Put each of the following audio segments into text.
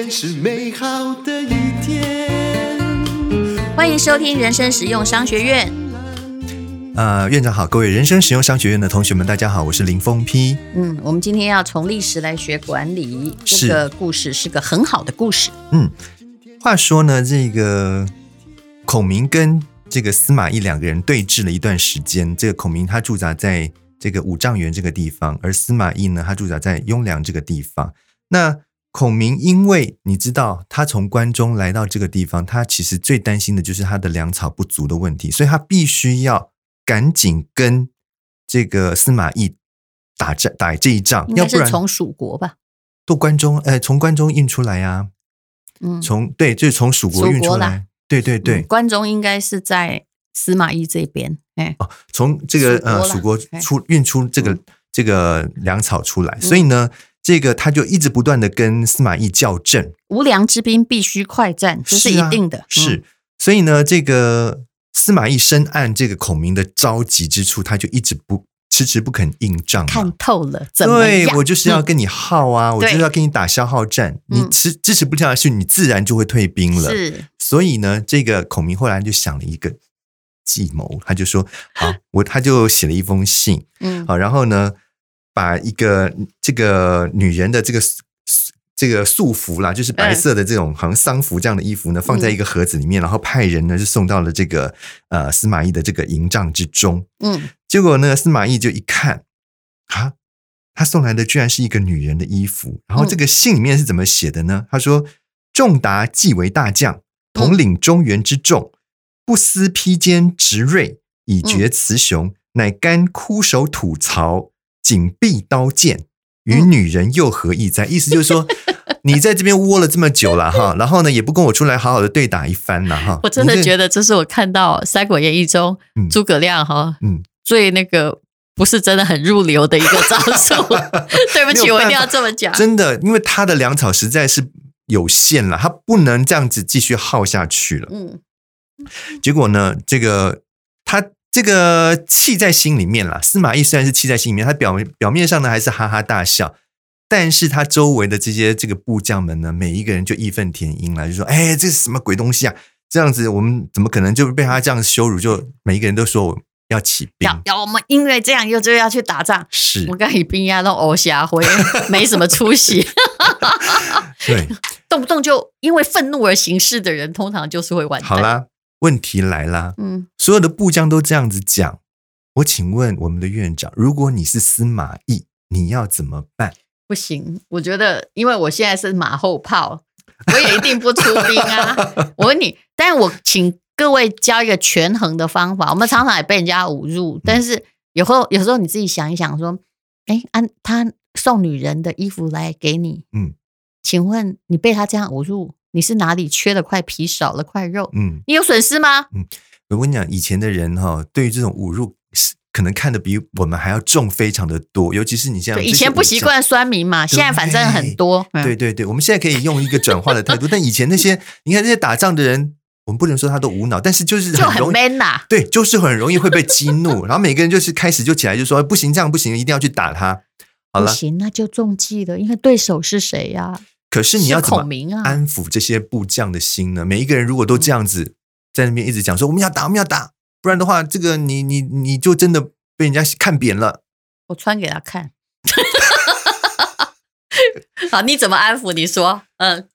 天是美好的一天。欢迎收听人生实用商学院。呃，院长好，各位人生实用商学院的同学们，大家好，我是林峰批。嗯，我们今天要从历史来学管理，这个故事是个很好的故事。嗯，话说呢，这个孔明跟这个司马懿两个人对峙了一段时间。这个孔明他驻扎在这个五丈原这个地方，而司马懿呢，他驻扎在雍凉这个地方。那孔明因为你知道，他从关中来到这个地方，他其实最担心的就是他的粮草不足的问题，所以他必须要赶紧跟这个司马懿打仗，打这一仗。要不然从蜀国吧？都关中，呃，从关中运出来呀、啊。嗯，从对，就是从蜀国运出来。对对对，嗯、关中应该是在司马懿这边。哎，哦，从这个呃蜀国出运出这个这个粮草出来，所以呢。这个他就一直不断的跟司马懿校正，无良之兵必须快战，这是一定的。是，啊、是，所以呢，这个司马懿深谙这个孔明的着急之处，他就一直不迟迟不肯应战。看透了，怎么对我就是要跟你耗啊，嗯、我就是要跟你打消耗战。你迟支持不下去，你自然就会退兵了。是，所以呢，这个孔明后来就想了一个计谋，他就说：“好，我他就写了一封信，嗯，好，然后呢。”把一个这个女人的这个这个素服啦，就是白色的这种好像丧服这样的衣服呢，放在一个盒子里面，然后派人呢就送到了这个呃司马懿的这个营帐之中。嗯，结果呢，司马懿就一看啊，他送来的居然是一个女人的衣服。然后这个信里面是怎么写的呢？他说：“仲达既为大将，统领中原之众，不思披坚执锐，以决雌雄，乃甘枯守土曹。”紧闭刀剑，与女人又何异哉？意思就是说，你在这边窝了这么久了哈，然后呢，也不跟我出来好好的对打一番了哈。我真的觉得这是我看到《三国演义》中诸葛亮哈，嗯，最那个不是真的很入流的一个招数。对不起，我一定要这么讲。真的，因为他的粮草实在是有限了，他不能这样子继续耗下去了。嗯，结果呢，这个他。这个气在心里面啦，司马懿虽然是气在心里面，他表表面上呢还是哈哈大笑，但是他周围的这些这个部将们呢，每一个人就义愤填膺了，就说：“哎，这是什么鬼东西啊？这样子我们怎么可能就被他这样羞辱？就每一个人都说我要起兵，要要我们因为这样又就要去打仗，是我跟你兵呀都偶瞎灰，没什么出息。对，动不动就因为愤怒而行事的人，通常就是会完蛋。好啦。问题来啦，嗯，所有的部将都这样子讲，我请问我们的院长，如果你是司马懿，你要怎么办？不行，我觉得，因为我现在是马后炮，我也一定不出兵啊。我问你，但是我请各位教一个权衡的方法。我们常常也被人家侮辱，嗯、但是有时候有时候你自己想一想，说，哎，按他送女人的衣服来给你，嗯，请问你被他这样侮辱？你是哪里缺了块皮，少了块肉？嗯，你有损失吗？嗯，我跟你讲，以前的人哈，对于这种侮辱，可能看得比我们还要重，非常的多。尤其是你现在，以前不习惯酸民嘛，现在反正很多。对对对，我们现在可以用一个转化的态度。但以前那些，你看那些打仗的人，我们不能说他都无脑，但是就是就很 man 呐。对，就是很容易会被激怒，然后每个人就是开始就起来就说不行，这样不行，一定要去打他。好了，不行，那就中计了，因为对手是谁呀？可是你要怎么安抚这些部将的心呢？每一个人如果都这样子在那边一直讲说我们要打，我们要打，不然的话，这个你你你就真的被人家看扁了。我穿给他看。好，你怎么安抚？你说，嗯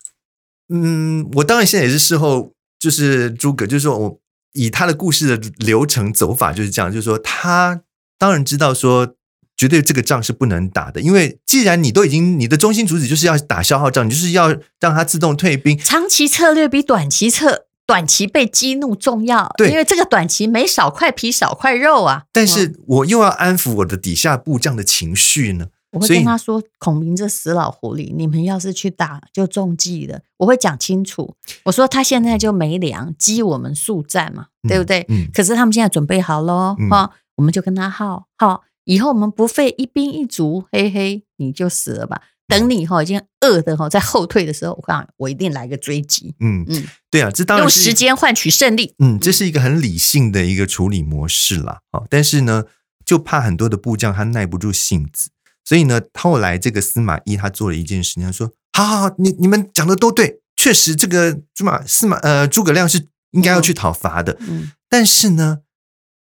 嗯，我当然现在也是事后，就是诸葛，就是说我以他的故事的流程走法就是这样，就是说他当然知道说。绝对这个仗是不能打的，因为既然你都已经你的中心主旨就是要打消耗仗，你就是要让他自动退兵。长期策略比短期策短期被激怒重要，对，因为这个短期没少块皮少块肉啊。但是我又要安抚我的底下部将的情绪呢，我会跟他说：“孔明这死老狐狸，你们要是去打就中计了。”我会讲清楚，我说他现在就没粮，激我们速战嘛，对不对？嗯。可是他们现在准备好喽，哈、嗯，我们就跟他耗耗。以后我们不费一兵一卒，嘿嘿，你就死了吧。等你哈已经饿的哈在后退的时候，我讲我一定来个追击。嗯嗯，对啊，这当然用时间换取胜利。嗯，这是一个很理性的一个处理模式啦。好，但是呢，就怕很多的部将他耐不住性子，所以呢，后来这个司马懿他做了一件事情，他说：好好好，你你们讲的都对，确实这个朱马司马呃诸葛亮是应该要去讨伐的。嗯，但是呢，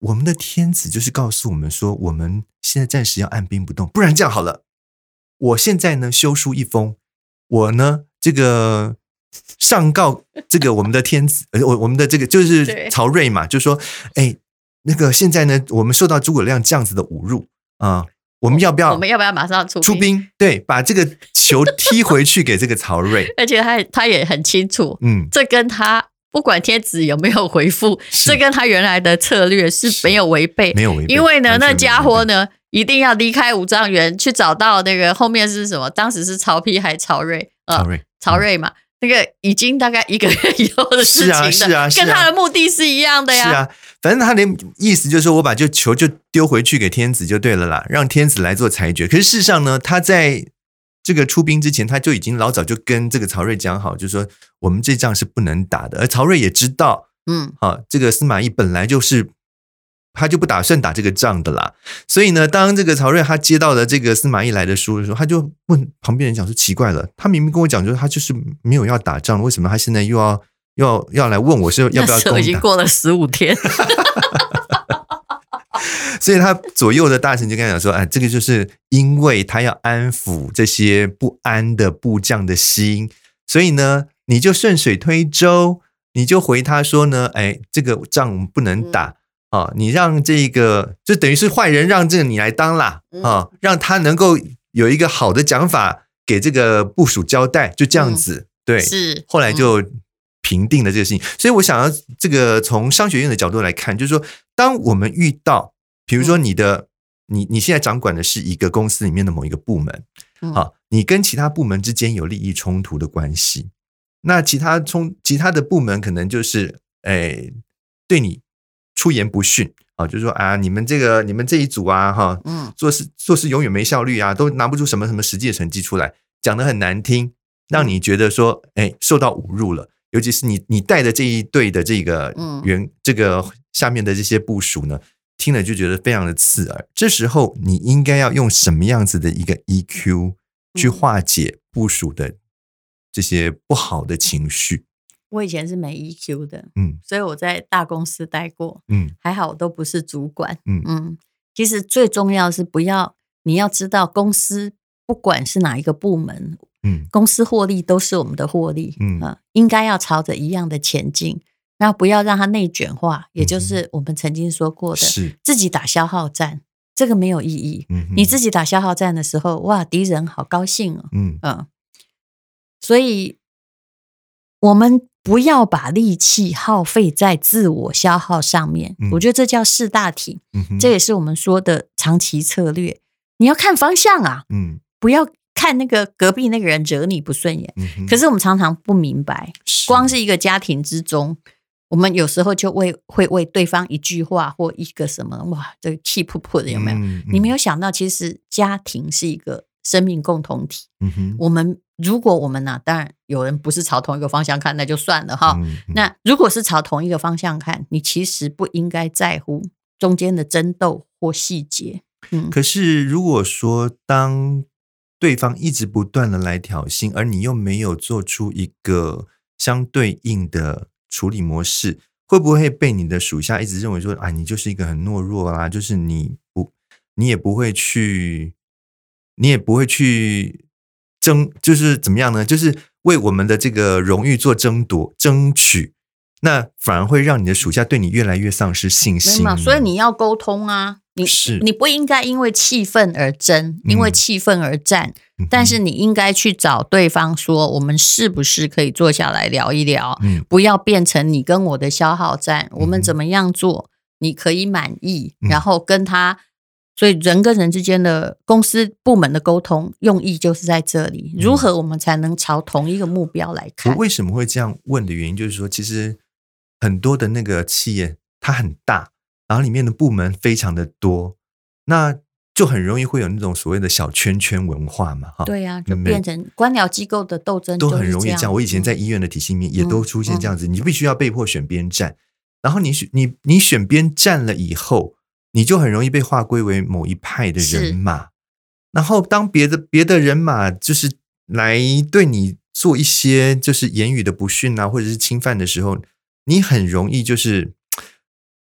我们的天子就是告诉我们说，我们现在暂时要按兵不动，不然这样好了，我现在呢修书一封，我呢这个上告这个我们的天子，呃，我我们的这个就是曹睿嘛，就说，哎，那个现在呢，我们受到诸葛亮这样子的侮辱啊。我们要不要？我们要不要马上出出兵？对，把这个球踢回去给这个曹睿。而且他他也很清楚，嗯，这跟他不管天子有没有回复，这跟他原来的策略是没有违背，没有违背。因为呢，那家伙呢，一定要离开五丈原，去找到那个后面是什么？当时是曹丕还是曹睿？曹睿，曹睿嘛。那个已经大概一个月以后的事情了，是啊，是啊，跟他的目的是一样的呀。是啊，反正他的意思就是说我把这球就丢回去给天子就对了啦，让天子来做裁决。可是事实上呢，他在这个出兵之前，他就已经老早就跟这个曹睿讲好，就是说我们这仗是不能打的。而曹睿也知道，嗯，啊，这个司马懿本来就是。他就不打算打这个仗的啦，所以呢，当这个曹睿他接到了这个司马懿来的书的时候，他就问旁边人讲说：“奇怪了，他明明跟我讲，就是他就是没有要打仗，为什么他现在又要要要来问我是要不要攻打？”已 经过了十五天，所以他左右的大臣就跟他讲说：“哎，这个就是因为他要安抚这些不安的部将的心，所以呢，你就顺水推舟，你就回他说呢，哎，这个仗我们不能打。嗯”啊，你让这个就等于是坏人，让这个你来当啦啊，让他能够有一个好的讲法给这个部署交代，就这样子，对，是后来就平定了这个事情。所以我想要这个从商学院的角度来看，就是说，当我们遇到，比如说你的你你现在掌管的是一个公司里面的某一个部门，好，你跟其他部门之间有利益冲突的关系，那其他冲其他的部门可能就是诶对你。出言不逊啊，就是说啊，你们这个你们这一组啊，哈，嗯，做事做事永远没效率啊，都拿不出什么什么实际的成绩出来，讲得很难听，让你觉得说，哎，受到侮辱了。尤其是你你带的这一队的这个员，这个下面的这些部署呢，听了就觉得非常的刺耳。这时候你应该要用什么样子的一个 EQ 去化解部署的这些不好的情绪？我以前是没 EQ 的，嗯，所以我在大公司待过，嗯，还好我都不是主管，嗯嗯。其实最重要是不要，你要知道公司不管是哪一个部门，嗯，公司获利都是我们的获利，嗯啊，应该要朝着一样的前进，然后不要让它内卷化，也就是我们曾经说过的，是自己打消耗战，这个没有意义。嗯，你自己打消耗战的时候，哇，敌人好高兴哦，嗯嗯，所以我们。不要把力气耗费在自我消耗上面，嗯、我觉得这叫识大体，嗯、这也是我们说的长期策略。你要看方向啊，嗯，不要看那个隔壁那个人惹你不顺眼。嗯、可是我们常常不明白，是光是一个家庭之中，我们有时候就为会为对方一句话或一个什么，哇，这个气噗噗的有没有？嗯、你没有想到，其实家庭是一个生命共同体。嗯哼，我们。如果我们呢、啊，当然有人不是朝同一个方向看，那就算了哈。那如果是朝同一个方向看，你其实不应该在乎中间的争斗或细节。嗯，可是如果说当对方一直不断的来挑衅，而你又没有做出一个相对应的处理模式，会不会被你的属下一直认为说啊，你就是一个很懦弱啊，就是你不，你也不会去，你也不会去。争就是怎么样呢？就是为我们的这个荣誉做争夺、争取，那反而会让你的属下对你越来越丧失信心。所以你要沟通啊，你是你不应该因为气愤而争，因为气愤而战，嗯、但是你应该去找对方说，我们是不是可以坐下来聊一聊？嗯，不要变成你跟我的消耗战。我们怎么样做你可以满意，嗯、然后跟他。所以人跟人之间的公司部门的沟通用意就是在这里，如何我们才能朝同一个目标来看？我为什么会这样问的原因，就是说，其实很多的那个企业它很大，然后里面的部门非常的多，那就很容易会有那种所谓的小圈圈文化嘛，哈。对呀，就变成官僚机构的斗争都很容易这样。我以前在医院的体系里面也都出现这样子，你必须要被迫选边站，然后你选你你选边站了以后。你就很容易被划归为某一派的人马，然后当别的别的人马就是来对你做一些就是言语的不逊啊，或者是侵犯的时候，你很容易就是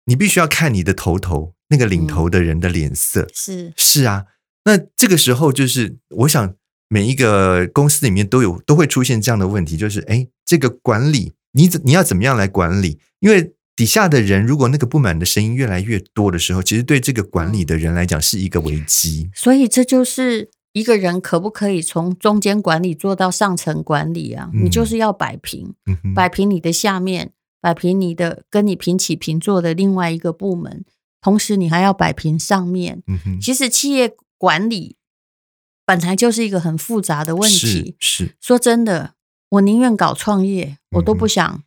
你必须要看你的头头那个领头的人的脸色。嗯、是是啊，那这个时候就是我想每一个公司里面都有都会出现这样的问题，就是哎，这个管理你怎你要怎么样来管理？因为底下的人，如果那个不满的声音越来越多的时候，其实对这个管理的人来讲是一个危机。所以这就是一个人可不可以从中间管理做到上层管理啊？嗯、你就是要摆平，嗯、摆平你的下面，摆平你的跟你平起平坐的另外一个部门，同时你还要摆平上面。嗯、哼其实企业管理本来就是一个很复杂的问题。是，是说真的，我宁愿搞创业，我都不想。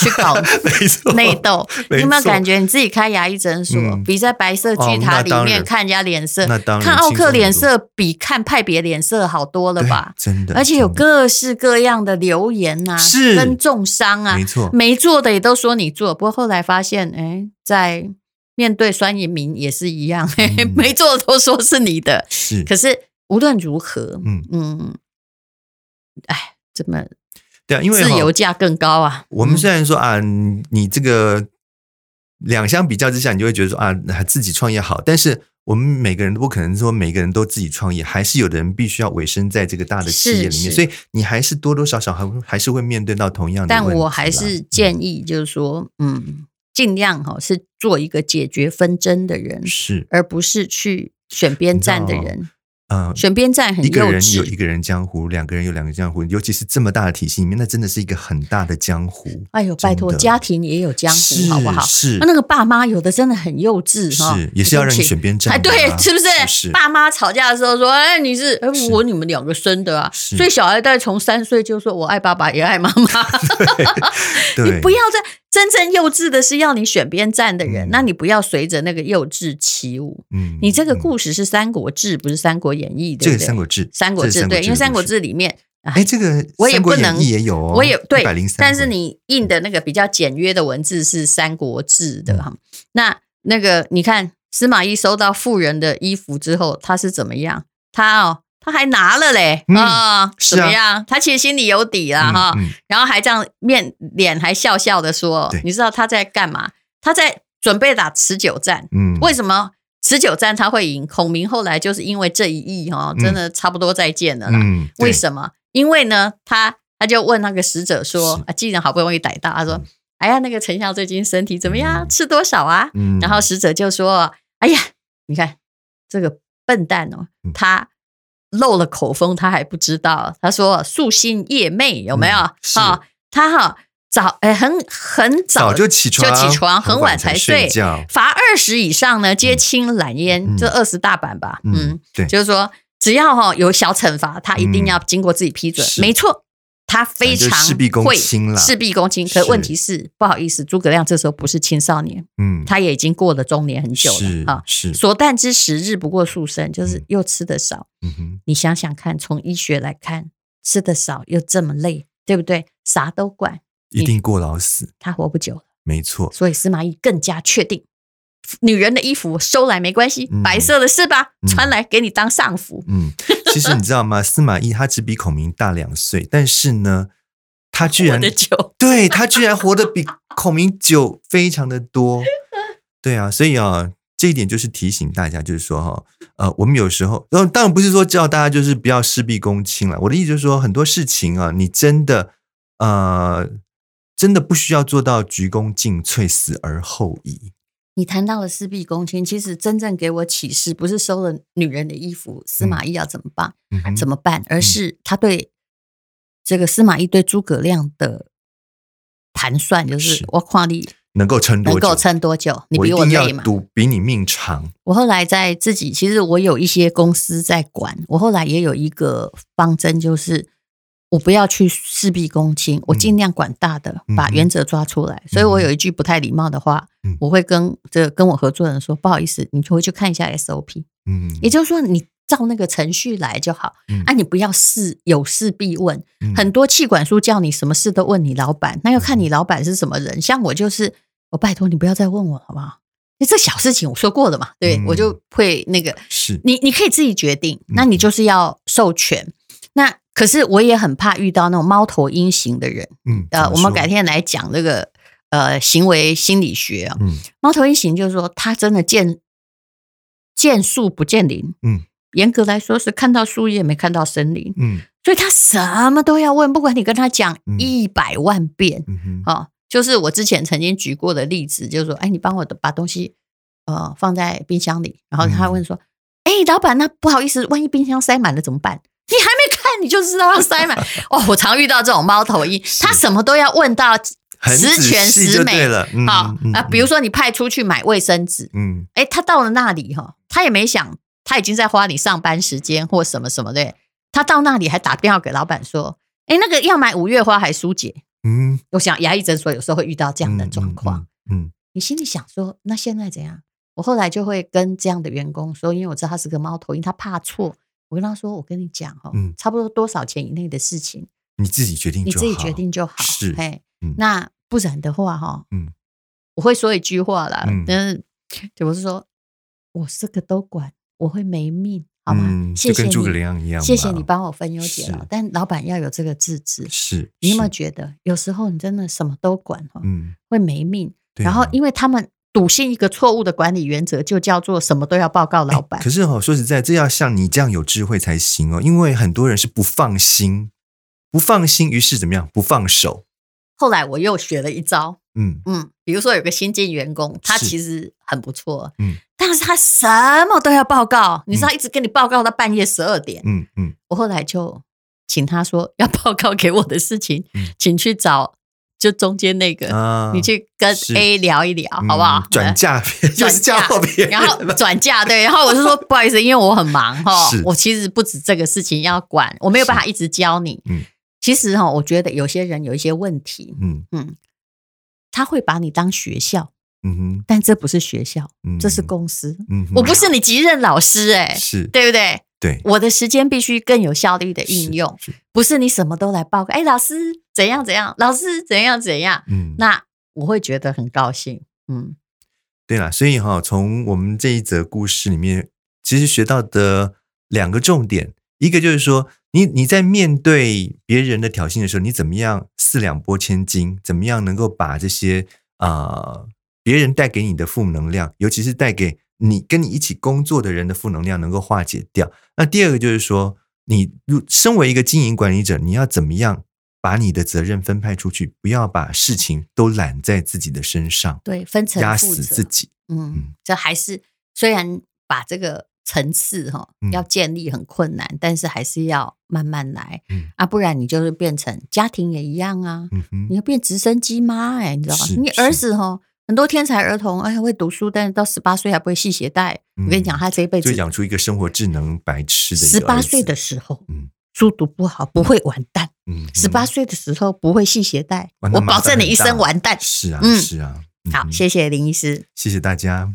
去搞 内斗，你有没有感觉你自己开牙医诊所，比在白色巨塔里面看人家脸色，看奥克脸色比看派别脸色好多了吧？真的，而且有各式各样的留言呐，是。跟重伤啊，没错，没做的也都说你做，不过后来发现，哎，在面对酸民民也是一样，没做的都说是你的，是。可是无论如何，嗯。嗯，哎，怎么？对啊，因为自由价更高啊。我们虽然说啊，你这个两相比较之下，你就会觉得说啊，自己创业好。但是我们每个人都不可能说每个人都自己创业，还是有的人必须要委身在这个大的企业里面。所以你还是多多少少还还是会面对到同样的。但我还是建议，就是说，嗯，尽量哈是做一个解决纷争的人，是，而不是去选边站的人。嗯，选边站很幼稚。一个人有一个人江湖，两个人有两个江湖，尤其是这么大的体系里面，那真的是一个很大的江湖。哎呦，拜托，家庭也有江湖，好不好？是，那个爸妈有的真的很幼稚哈，是，也是要让你选边站。哎，对，是不是？爸妈吵架的时候说，哎，你是我你们两个生的啊，所以小孩在从三岁就说我爱爸爸也爱妈妈。你不要再。真正幼稚的是要你选边站的人，嗯、那你不要随着那个幼稚起舞。嗯，你这个故事是《三国志》，不是《三国演义》，对不对？这个《三国志》，《三国志》对，因为《三国志》里面，哎，这个我也不能也有，哦，我也对，但是你印的那个比较简约的文字是《三国志》的哈。嗯、那那个你看，司马懿收到妇人的衣服之后，他是怎么样？他哦。他还拿了嘞啊，怎么样？他其实心里有底了哈，然后还这样面脸还笑笑的说：“你知道他在干嘛？他在准备打持久战。嗯，为什么持久战他会赢？孔明后来就是因为这一役哈，真的差不多再见了啦。为什么？因为呢，他他就问那个使者说：啊，既然好不容易逮到，他说：哎呀，那个丞相最近身体怎么样？吃多少啊？然后使者就说：哎呀，你看这个笨蛋哦，他。”漏了口风，他还不知道。他说：“素心夜寐，有没有？哈、嗯哦，他哈早哎，很很早，早就起床，就起床，很晚才睡。罚二十以上呢，皆轻揽烟，这二十大板吧。嗯，嗯对，就是说，只要哈有小惩罚，他一定要经过自己批准。嗯、没错。”他非常会事必躬亲了，事必躬亲。可问题是，不好意思，诸葛亮这时候不是青少年，嗯，他也已经过了中年很久了啊。是所诞之时日不过数升，就是又吃得少。嗯哼，你想想看，从医学来看，吃得少又这么累，对不对？啥都管，一定过劳死，他活不久了。没错，所以司马懿更加确定。女人的衣服收来没关系，嗯、白色的是吧？嗯、穿来给你当上服。嗯，其实你知道吗？司马懿他只比孔明大两岁，但是呢，他居然对他居然活得比孔明久，非常的多。对啊，所以啊，这一点就是提醒大家，就是说哈，呃，我们有时候，当然不是说叫大家就是不要事必躬亲了。我的意思就是说，很多事情啊，你真的呃，真的不需要做到鞠躬尽瘁，死而后已。你谈到了事必躬亲，其实真正给我启示，不是收了女人的衣服，司马懿要怎么办？嗯、怎么办？而是他对这个司马懿对诸葛亮的盘算，就是我看你能够撑多久，能够撑多久？你比我累嘛？赌比你命长。我后来在自己，其实我有一些公司在管，我后来也有一个方针，就是。我不要去事必躬亲，我尽量管大的，嗯、把原则抓出来。嗯、所以我有一句不太礼貌的话，嗯、我会跟这个跟我合作的人说：“不好意思，你回去看一下 SOP。”嗯，也就是说，你照那个程序来就好。嗯、啊，你不要事有事必问。嗯、很多气管书叫你什么事都问你老板，那要看你老板是什么人。像我就是，我拜托你不要再问我好不好？你这小事情我说过了嘛，对、嗯、我就会那个是你，你可以自己决定。那你就是要授权。那可是我也很怕遇到那种猫头鹰型的人。嗯，呃，我们改天来讲这个呃行为心理学啊。嗯，猫头鹰型就是说他真的见见树不见林。嗯，严格来说是看到树叶没看到森林。嗯，所以他什么都要问，不管你跟他讲一百万遍。嗯哼，哦，就是我之前曾经举过的例子，就是说，哎，你帮我把东西呃放在冰箱里，然后他问说。嗯哎，老板，那不好意思，万一冰箱塞满了怎么办？你还没看，你就知道要塞满哦。我常遇到这种猫头鹰，他什么都要问到十全十美了。好啊，比如说你派出去买卫生纸，嗯，哎，他到了那里哈，他也没想，他已经在花你上班时间或什么什么的。他到那里还打电话给老板说，哎，那个要买五月花还是舒解？嗯，我想牙医诊所有时候会遇到这样的状况。嗯，你心里想说，那现在怎样？我后来就会跟这样的员工说，因为我知道他是个猫头鹰，他怕错。我跟他说：“我跟你讲哈，差不多多少钱以内的事情，你自己决定，你自己决定就好。是，嘿，那不然的话哈，嗯，我会说一句话啦，但是我是说，我这个都管，我会没命，好吗？谢谢你，跟诸葛亮一样，谢谢你帮我分忧解劳。但老板要有这个自制，是你有没有觉得，有时候你真的什么都管哈，嗯，会没命。然后因为他们。笃信一个错误的管理原则，就叫做什么都要报告老板。可是哦，说实在，这要像你这样有智慧才行哦。因为很多人是不放心，不放心，于是怎么样？不放手。后来我又学了一招，嗯嗯，比如说有个新进员工，他其实很不错，嗯，但是他什么都要报告，你知道，一直跟你报告到半夜十二点，嗯嗯。我后来就请他说，要报告给我的事情，请去找。就中间那个，啊、你去跟 A 聊一聊，好不好？转嫁，就是嫁祸别人，然后转嫁对，然后我是说 不好意思，因为我很忙哈，我其实不止这个事情要管，我没有办法一直教你。嗯，其实哈，我觉得有些人有一些问题，嗯。嗯，他会把你当学校，嗯哼，但这不是学校，这是公司，嗯，我不是你级任老师，哎，是。对不对？对，我的时间必须更有效率的运用，不是你什么都来报告。哎，老师怎样怎样，老师怎样怎样，嗯，那我会觉得很高兴，嗯，对了，所以哈，从我们这一则故事里面，其实学到的两个重点，一个就是说，你你在面对别人的挑衅的时候，你怎么样四两拨千斤，怎么样能够把这些啊、呃、别人带给你的负能量，尤其是带给。你跟你一起工作的人的负能量能够化解掉。那第二个就是说，你如身为一个经营管理者，你要怎么样把你的责任分派出去，不要把事情都揽在自己的身上，对，分层压死自己。嗯，嗯，这还是虽然把这个层次哈要建立很困难，嗯、但是还是要慢慢来。嗯啊，不然你就是变成家庭也一样啊。嗯哼，你要变直升机妈哎，你知道吗？你儿子哈。很多天才儿童，哎，会读书，但是到十八岁还不会系鞋带。嗯、我跟你讲，他这一辈子就养出一个生活智能白痴的。十八岁的时候，嗯，书读不好不会完蛋。嗯，十八岁的时候不会系鞋带，我保证你一生完蛋。是啊，嗯、是啊。好，谢谢林医师，谢谢大家。